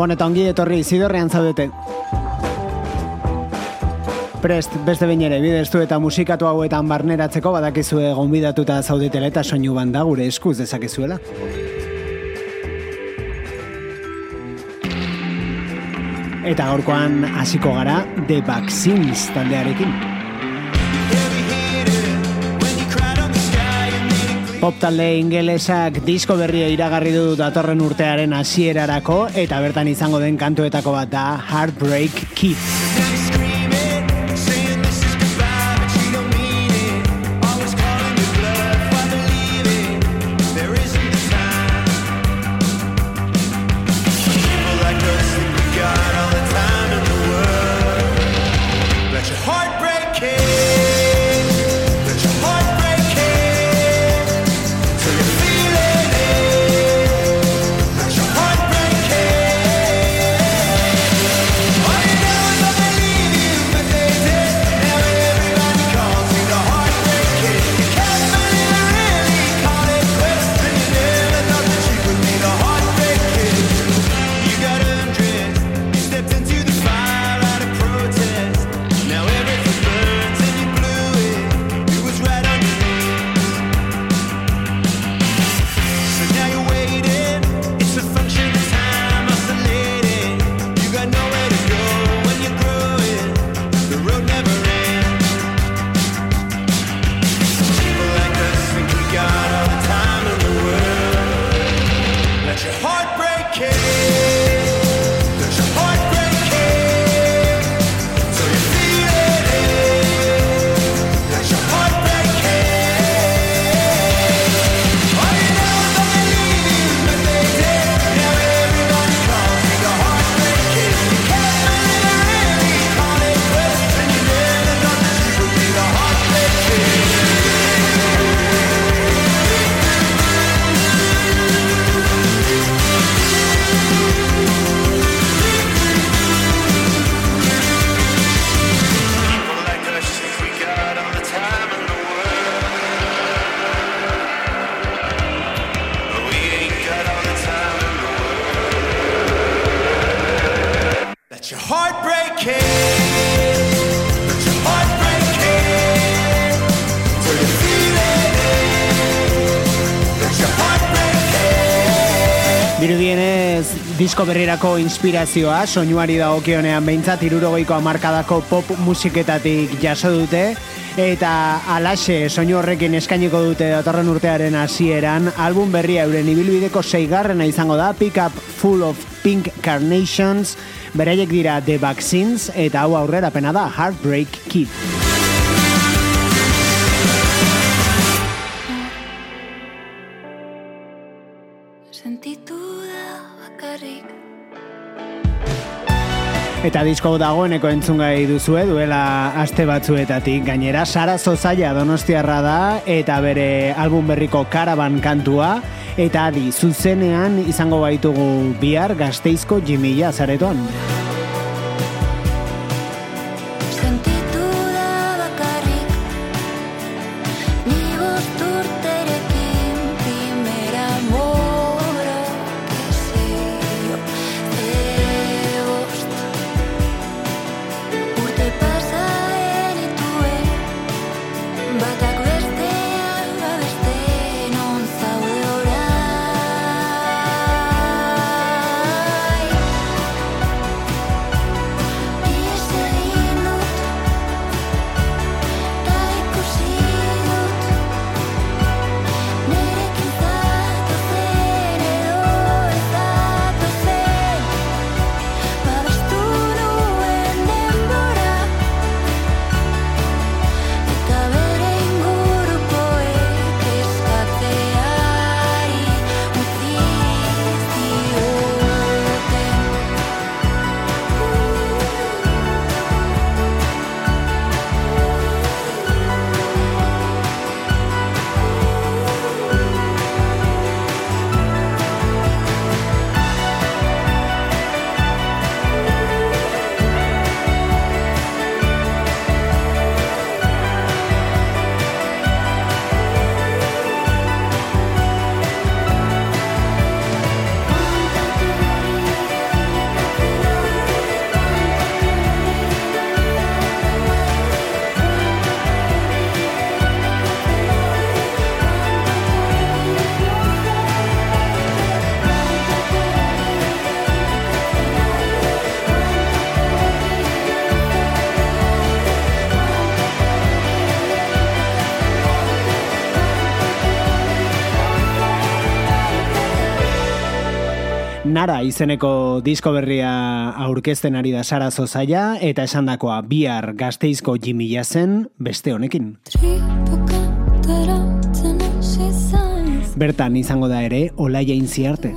Gabon eta ongi etorri zidorrean zaudete. Prest, beste bain ere, bideztu eta musikatu hauetan barneratzeko badakizue gonbidatuta zaudetela eta soinu banda gure eskuz dezakezuela. Eta gaurkoan hasiko gara The Vaccines taldearekin. Pop talde ingelesak disko berria iragarri du datorren urtearen hasierarako eta bertan izango den kantuetako bat da Heartbreak Kid. Disko berrirako inspirazioa, soinuari da okionean behintzat, irurogeiko amarkadako pop musiketatik jaso dute, eta alaxe soinu horrekin eskainiko dute datorren urtearen hasieran album berria euren ibilbideko seigarrena izango da, Pick Up Full of Pink Carnations, beraiek dira The Vaccines, eta hau aurrera pena da Heartbreak Kid. Eta disko dagoeneko entzungai duzue duela aste batzuetatik. Gainera, Sara Zozaia donostiarra da eta bere album berriko karaban kantua. Eta adi, zuzenean izango baitugu bihar gazteizko jimila zaretoan. Nara izeneko disko berria aurkezten ari da Sara Zozaia eta esandakoa bihar gazteizko jimila zen beste honekin. Bertan izango da ere, olaia inziarte.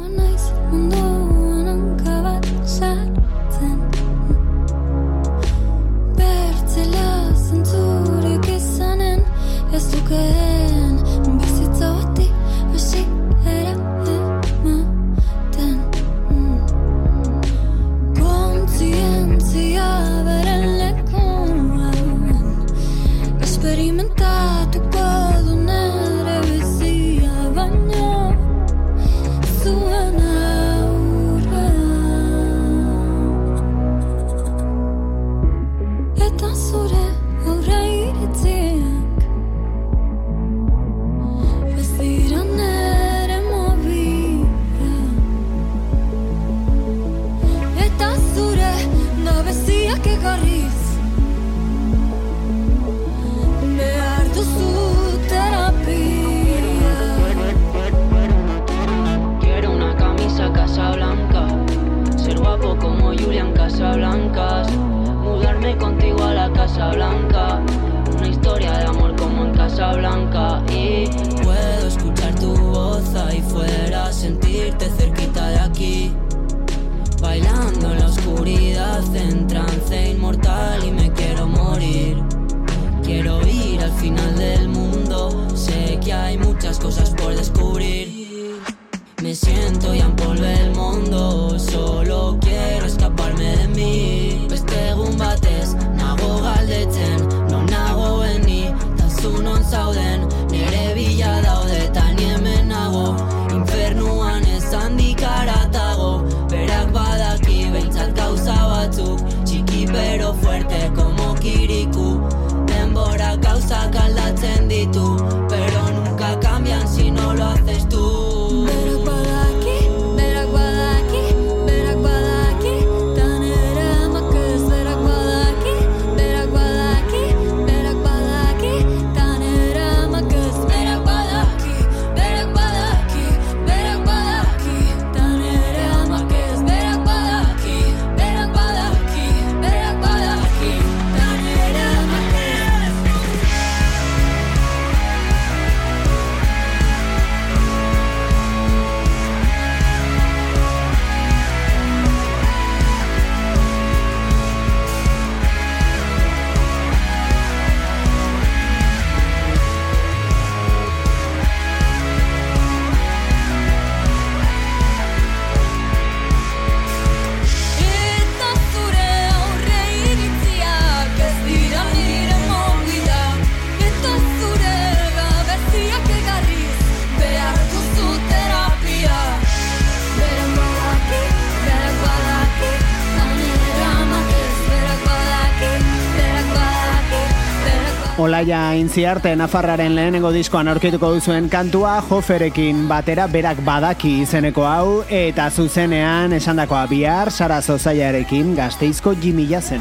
Olaia Intziarte Nafarraren lehenengo diskoan aurkituko duzuen kantua Joferekin batera berak badaki izeneko hau eta zuzenean esandakoa bihar Sara Zozaiarekin gazteizko jimila zen.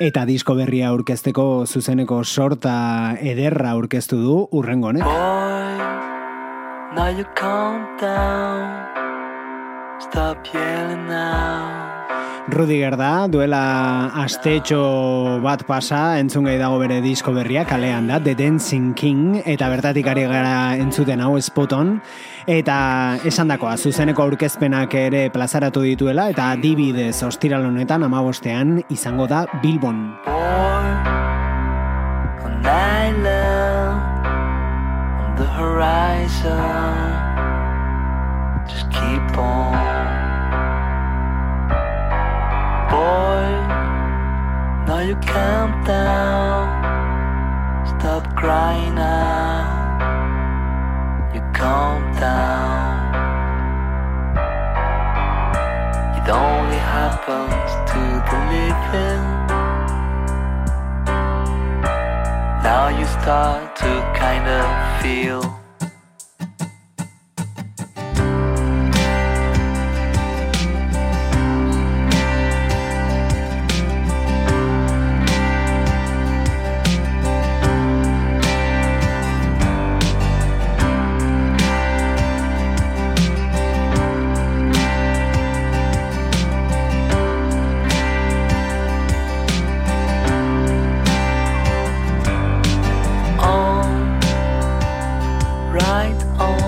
Eta disko berria aurkezteko zuzeneko sorta ederra aurkeztu du urrengo, ne? now you calm down Stop yelling now. Rudiger da, duela astetxo bat pasa, entzun gai dago bere disko berria, kalean da, The Dancing King, eta bertatik ari gara entzuten hau espoton, eta esan dakoa, zuzeneko aurkezpenak ere plazaratu dituela, eta dibidez ostiral honetan amabostean izango da Bilbon. Just keep on boy. Now you calm down. Stop crying now. You calm down. It only happens to the living. Now you start to kind of feel. light on. Oh.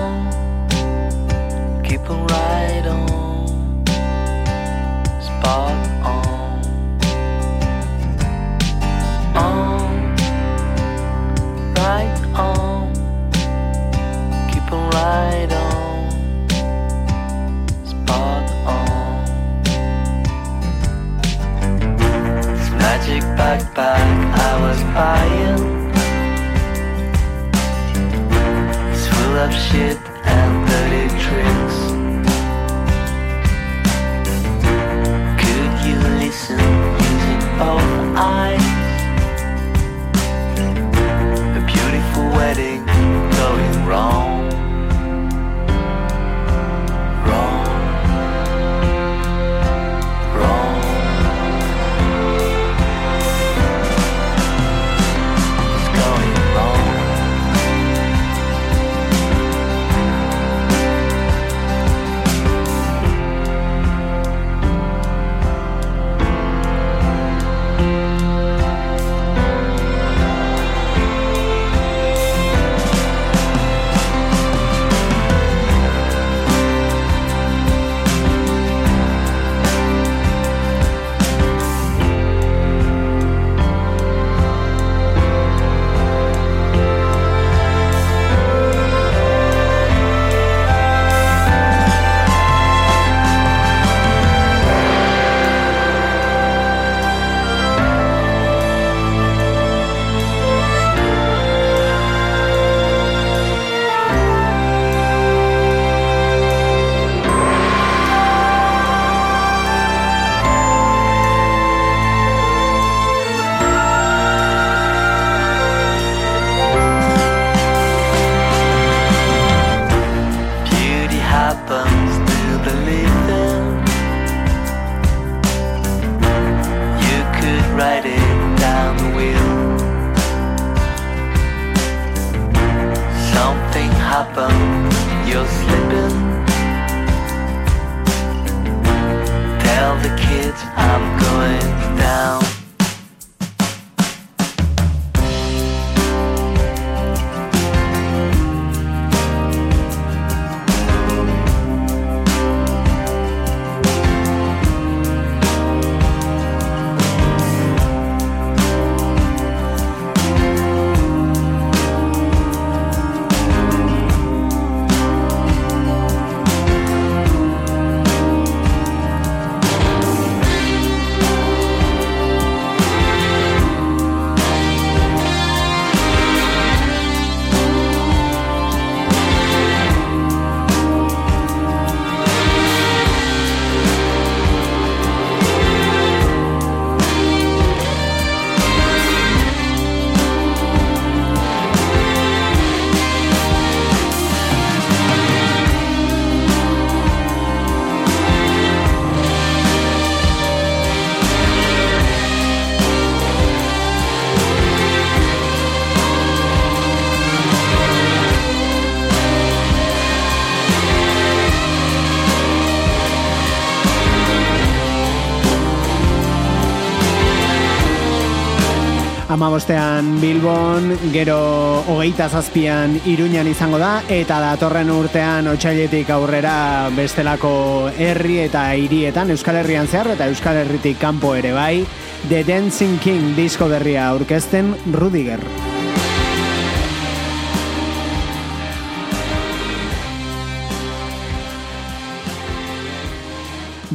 Amabostean Bilbon, gero hogeita zazpian Iruñan izango da, eta datorren urtean otxailetik aurrera bestelako herri eta hirietan Euskal Herrian zehar eta Euskal Herritik kanpo ere bai, The Dancing King disko berria aurkezten Rudiger.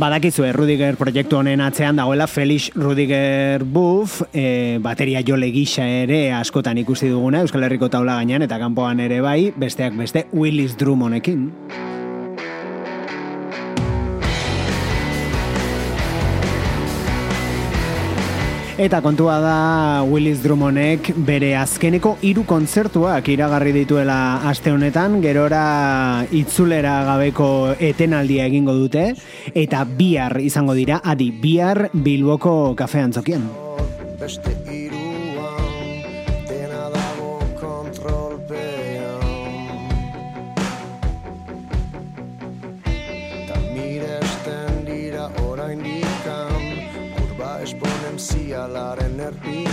Badakizu, Rudiger proiektu honen atzean dagoela Felix Rudiger Buff, e, bateria jole gisa ere askotan ikusi duguna, Euskal Herriko taula gainean eta kanpoan ere bai, besteak beste Willis Drummondekin. Eta kontua da Willis Drummondek bere azkeneko hiru kontzertuak iragarri dituela aste honetan, gerora itzulera gabeko etenaldia egingo dute eta bihar izango dira, adi bihar Bilboko kafean zokien. Beste zialaren erdinan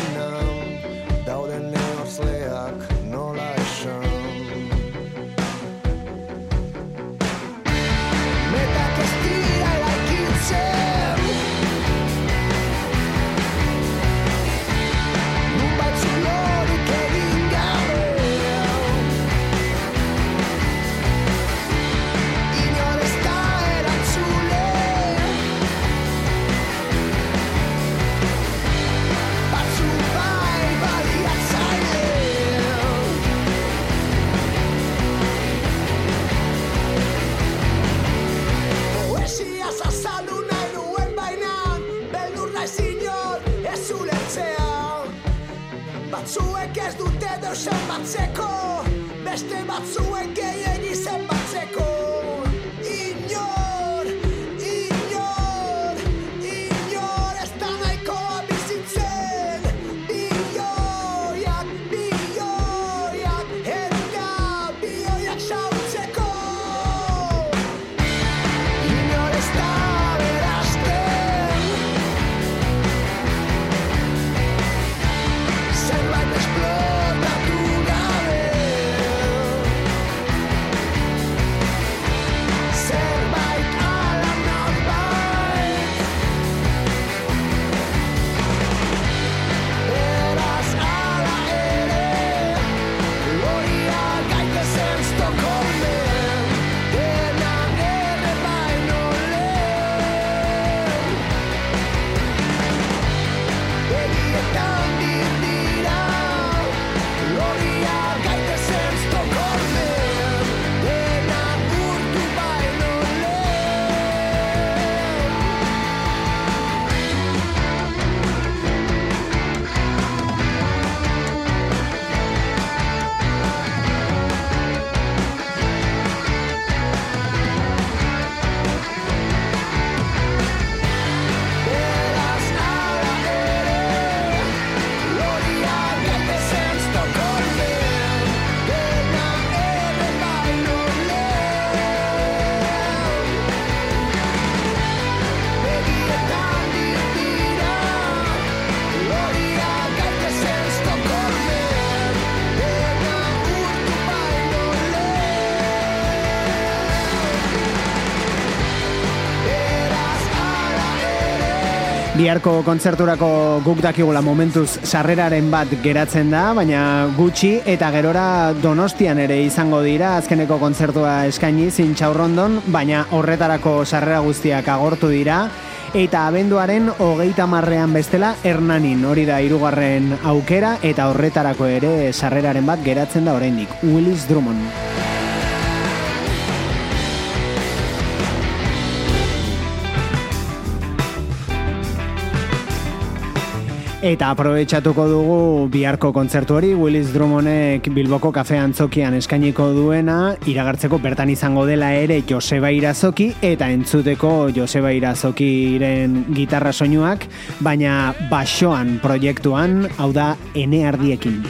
Biharko kontzerturako guk dakigula momentuz sarreraren bat geratzen da, baina gutxi eta gerora donostian ere izango dira azkeneko kontzertua eskaini zintxaurrondon, baina horretarako sarrera guztiak agortu dira, eta abenduaren hogeita marrean bestela Hernanin hori da hirugarren aukera eta horretarako ere sarreraren bat geratzen da oraindik Willis Drummond. Eta aprobetxatuko dugu biharko kontzertu hori. Willis Drummondek Bilboko kafe antzokian eskainiko duena. Iragartzeko bertan izango dela ere Joseba Irazoki eta entzuteko Joseba Irazokiren gitarra soinuak baina basoan proiektuan hau da ene ardiekin.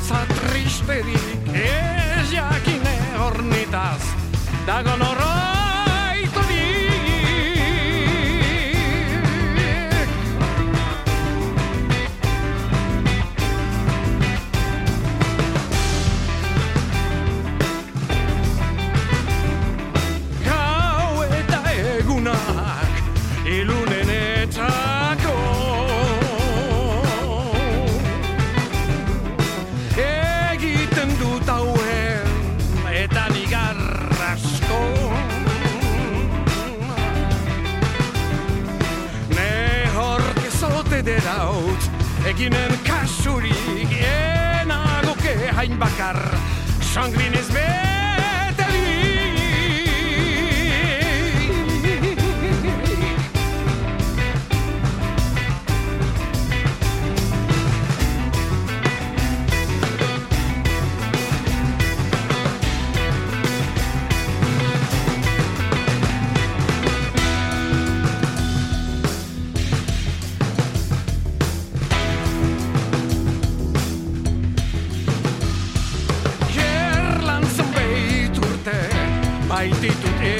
Bihotza tristerik ez jakine hornitaz dagon horraiturik eginen kasurik enagoke hain bakar sangrinez betelik maititud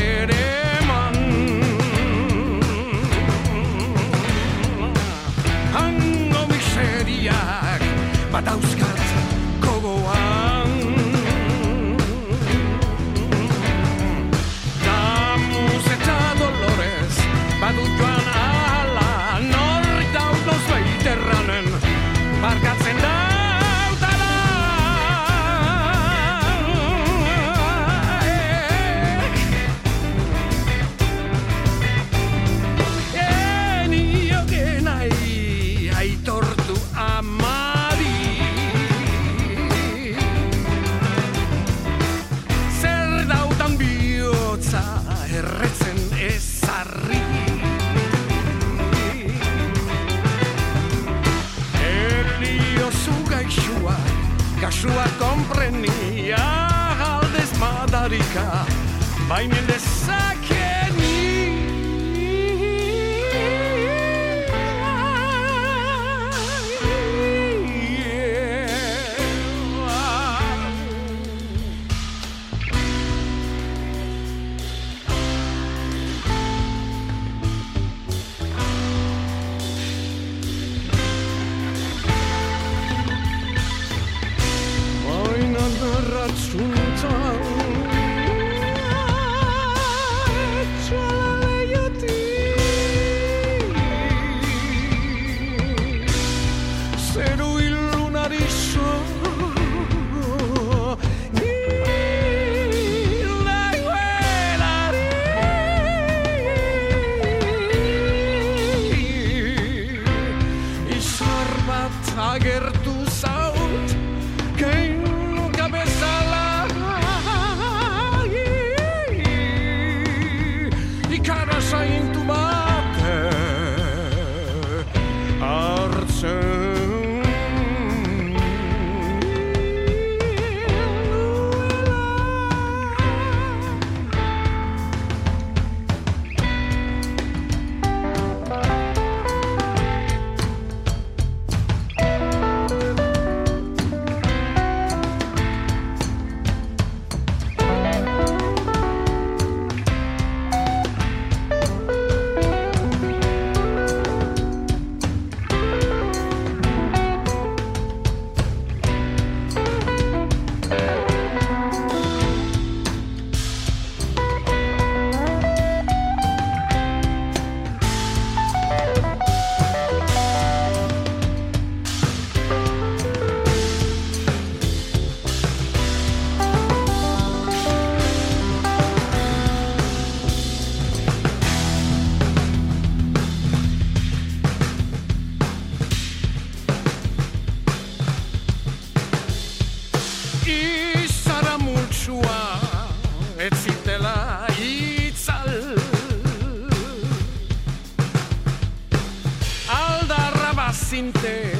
zinte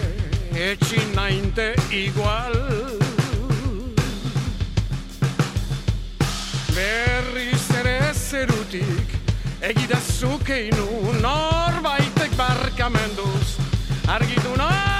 etxi nainte igual. Berriz ere zerutik egidazuk einu norbaitek barkamenduz. Argitu nahi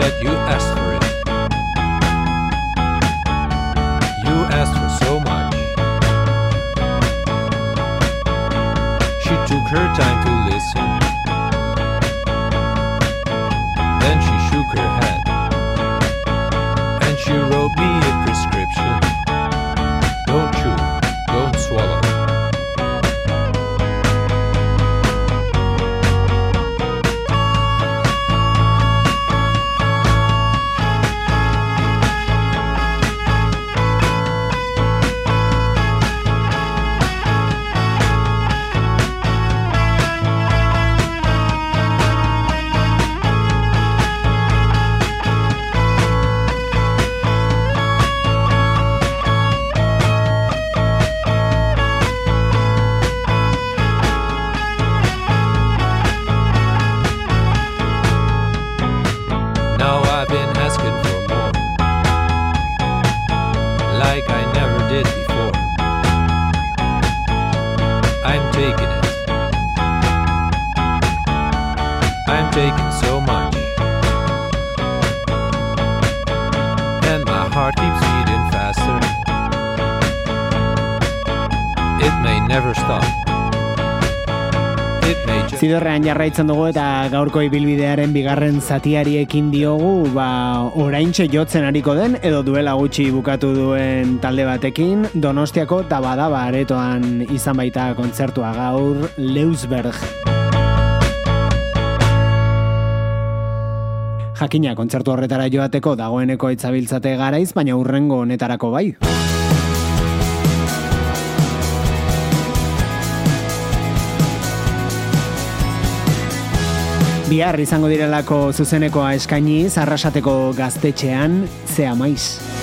Said, You asked for it. You asked for so much. She took her time Zidorrean jarraitzen dugu eta gaurko ibilbidearen bigarren zatiari ekin diogu, ba, oraintxe jotzen ariko den, edo duela gutxi bukatu duen talde batekin, Donostiako tabadaba aretoan izan baita kontzertua gaur, Leusberg. Jakina, kontzertu horretara joateko dagoeneko itzabiltzate garaiz, baina urrengo honetarako bai. Bihar izango direlako zuzenekoa eskainiz, arrasateko gaztetxean, zea maiz.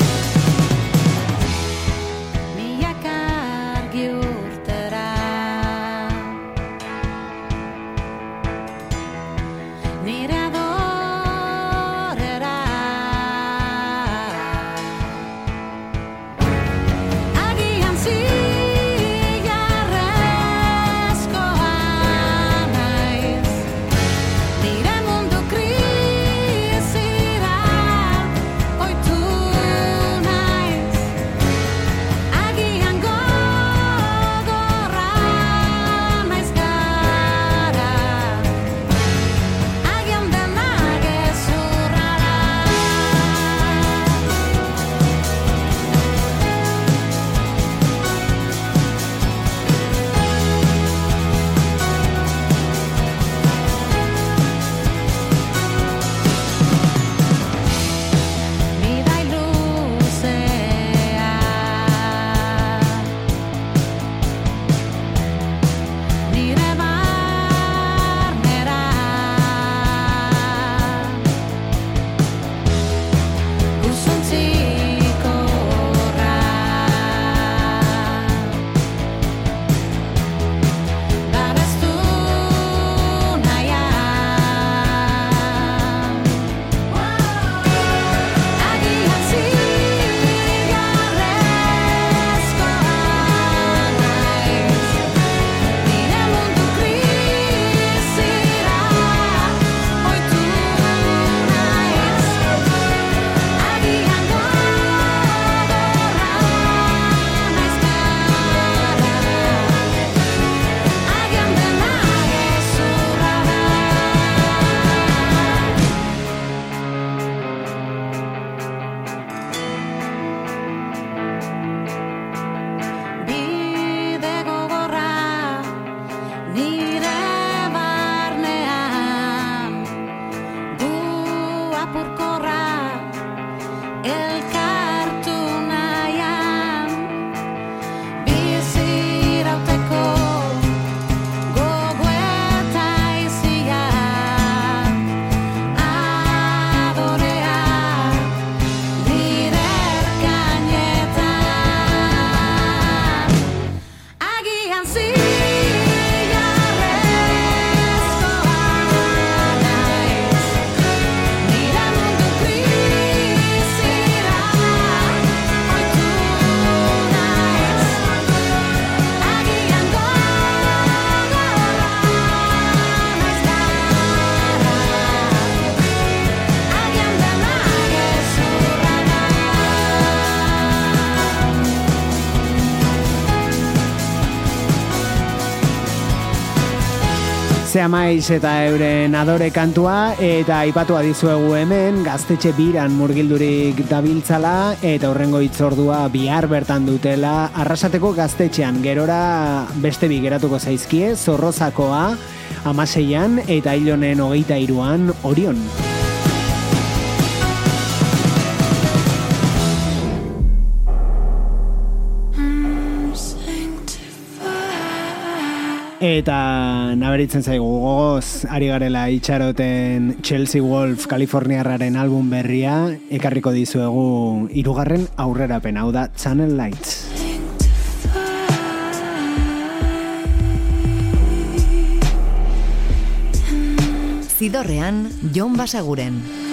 Zea maiz eta euren adore kantua eta aipatu dizuegu hemen gaztetxe biran murgildurik dabiltzala eta horrengo itzordua bihar bertan dutela arrasateko gaztetxean gerora beste bi geratuko zaizkie zorrozakoa amaseian eta hilonen hogeita iruan orion. Eta naberitzen zaigu gogoz, ari garela itxaroten Chelsea Wolf Kaliforniarraren album berria, ekarriko dizuegu hirugarren aurrerapen hau da Channel Lights. Zidorrean, Jon Basaguren.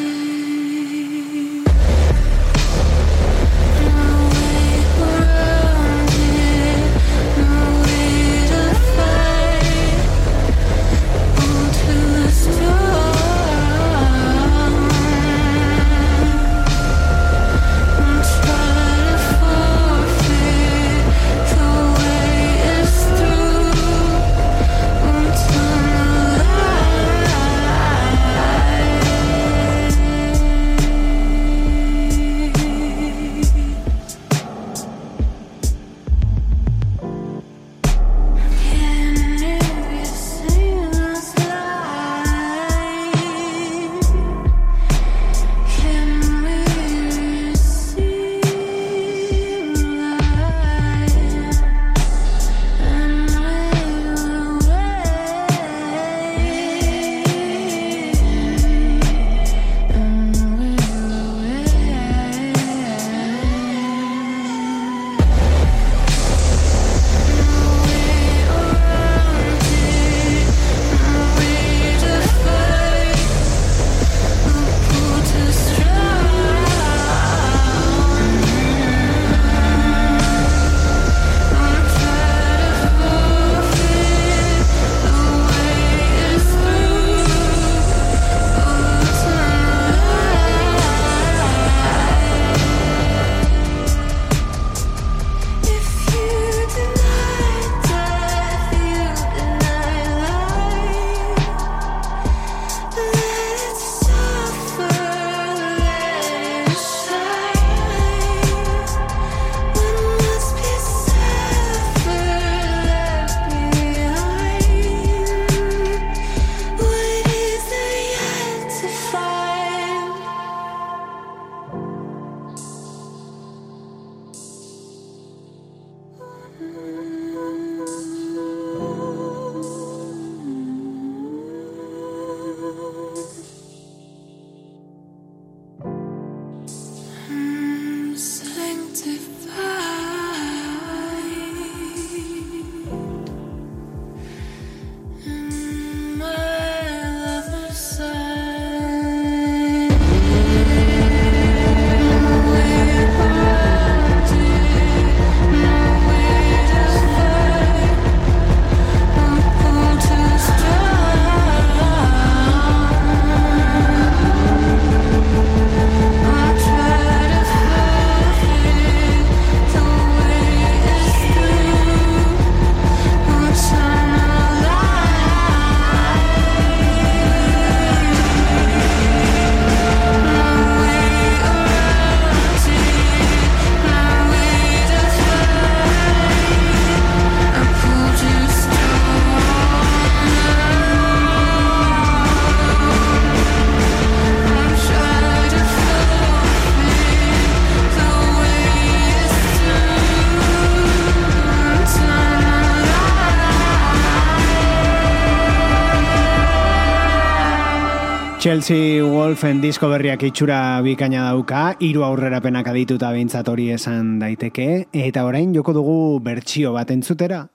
Chelsea Wolfen disko berriak itxura bikaina dauka, hiru aurrerapenak adituta behintzat hori esan daiteke, eta orain joko dugu bertsio bat entzutera.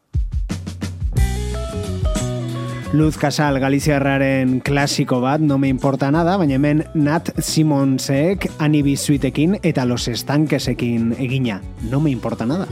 Luz Casal Galiziarraren klasiko bat, no me importa nada, baina hemen Nat Simonsek Anibi Suitekin eta Los Estanquesekin egina. No me importa nada.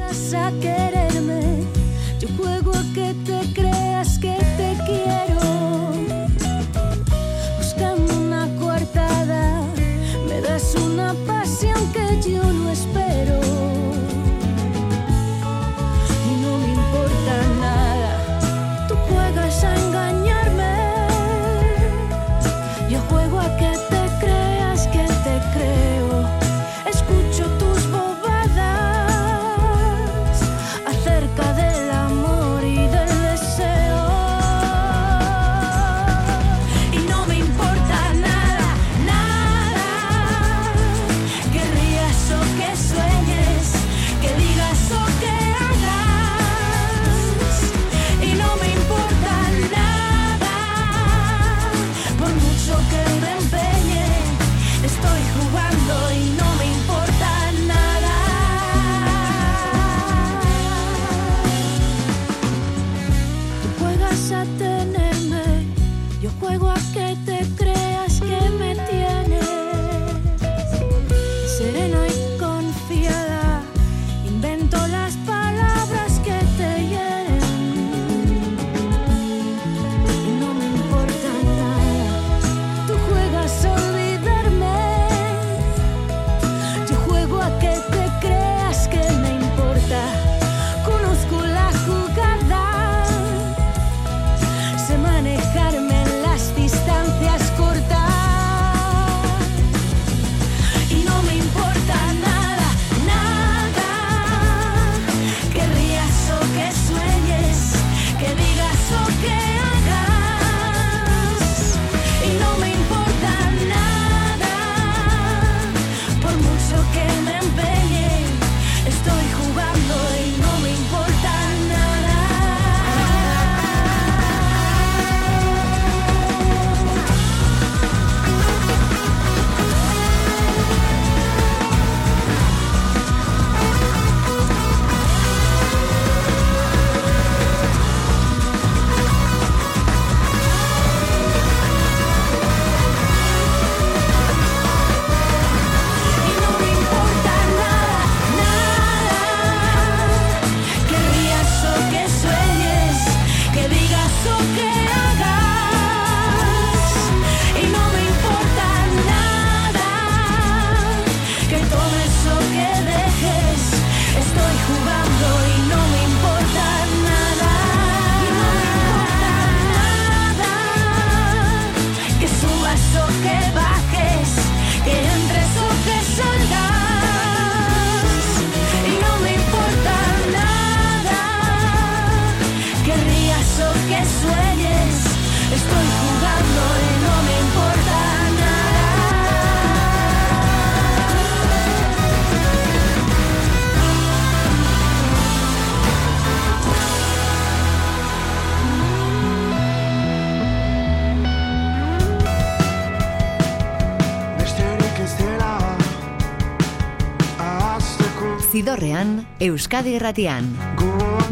Zidorrean, Euskadi Erratian.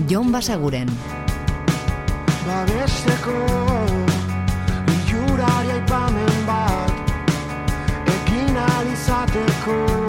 Jon Basaguren. babesteko Iurari aipamen bat Ekin alizateko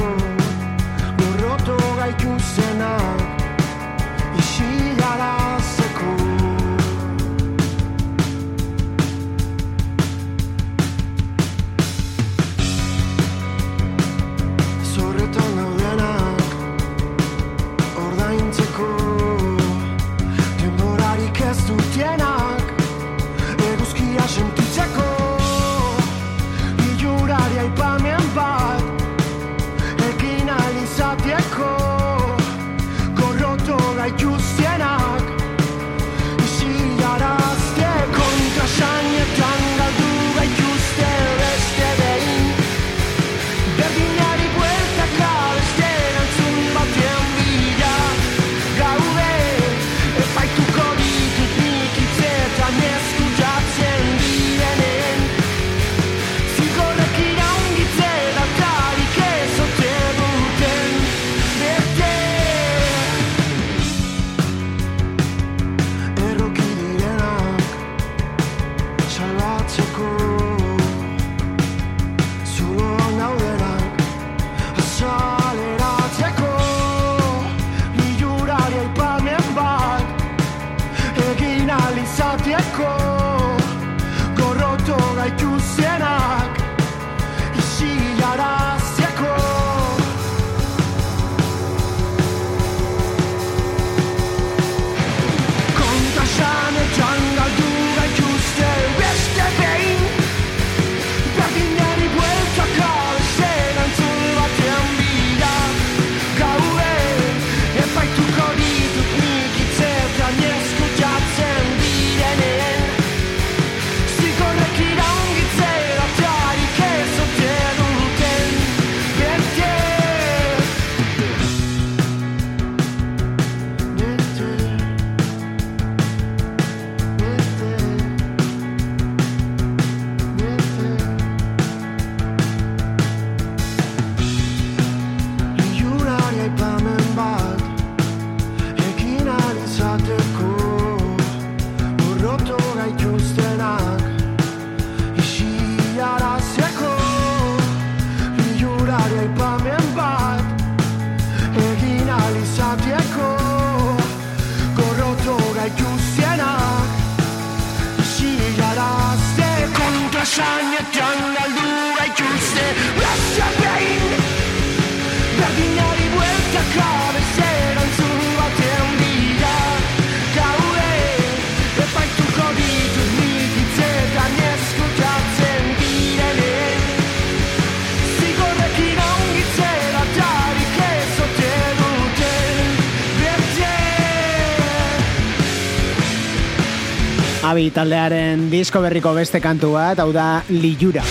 Abi taldearen disko berriko beste kantu bat, hau da Lilura.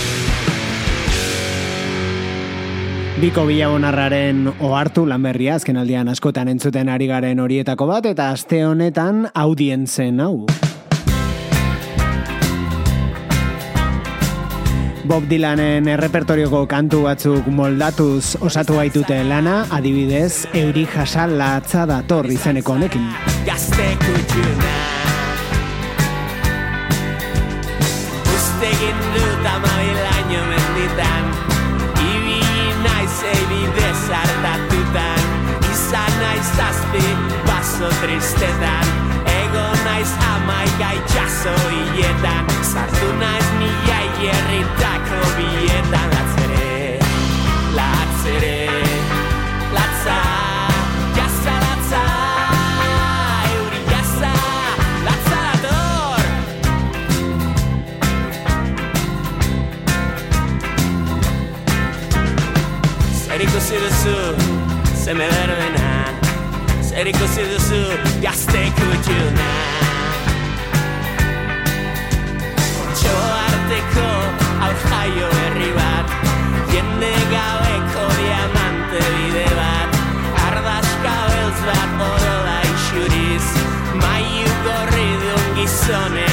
Biko bilabonarraren ohartu lan berria, azken aldian askotan entzuten ari garen horietako bat, eta aste honetan audientzen hau. Bob Dylanen errepertorioko kantu batzuk moldatuz osatu baitute lana, adibidez, euri jasal latza dator izeneko honekin. Egin dut amabilaino menditan. Ibili naiz eibide zartatutan. Izan naiz zazpi baso tristetan. Ego naiz amaika itxaso hiletan. Sartu naiz mila hierritako bietan. Latzere, latzere, Zer ikusi duzu, zeme berbena Zer ikusi duzu, gazte kutxuna Txo arteko hau jaio herri bat Jende gabeko diamante bide bat. Ardazka beltz bat orola isuriz Maiu gorri dun gizonen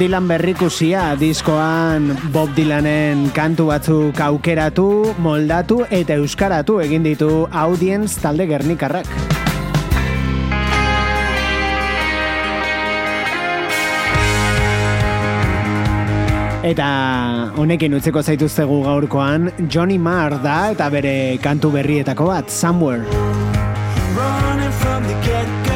Dylan berrikusia diskoan Bob Dylanen kantu batzuk aukeratu, moldatu eta euskaratu egin ditu audience talde gernikarrak. Eta honekin utzeko zaituztegu gaurkoan Johnny Marr da eta bere kantu berrietako bat, Somewhere. Running from the get -go.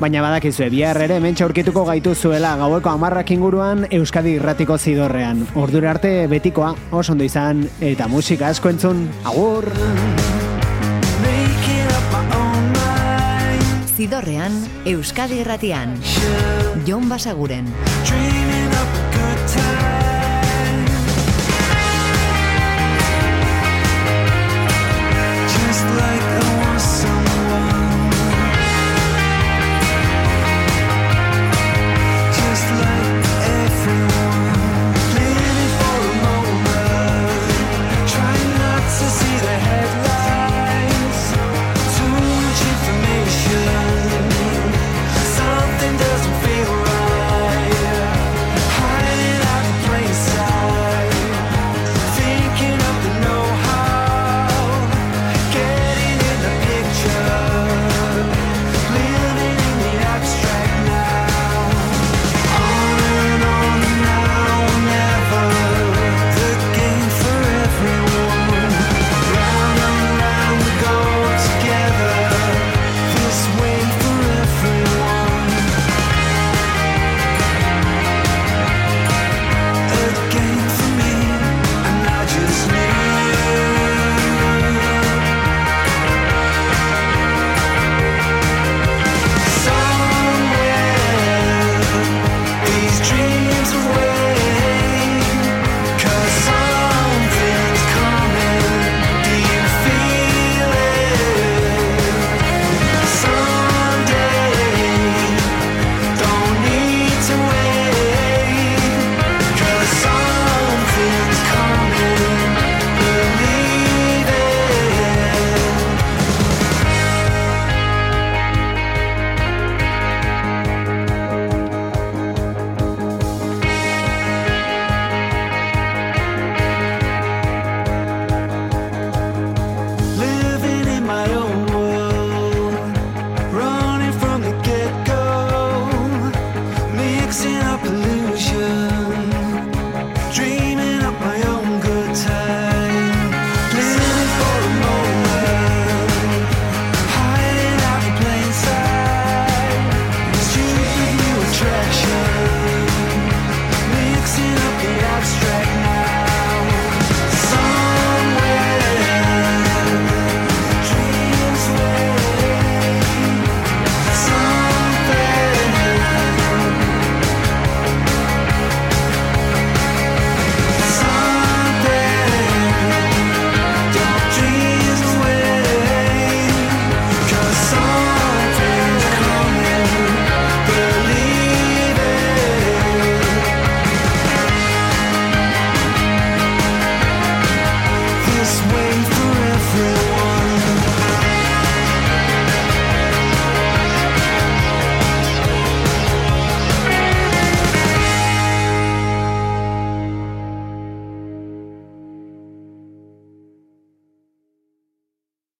Baina badakizue, bihar ere mentxa aurkituko gaitu zuela gaueko amarrak inguruan Euskadi irratiko zidorrean. Ordura arte betikoa, oso ondo izan, eta musika asko entzun, agur! Zidorrean, Euskadi irratian. Jon Basaguren.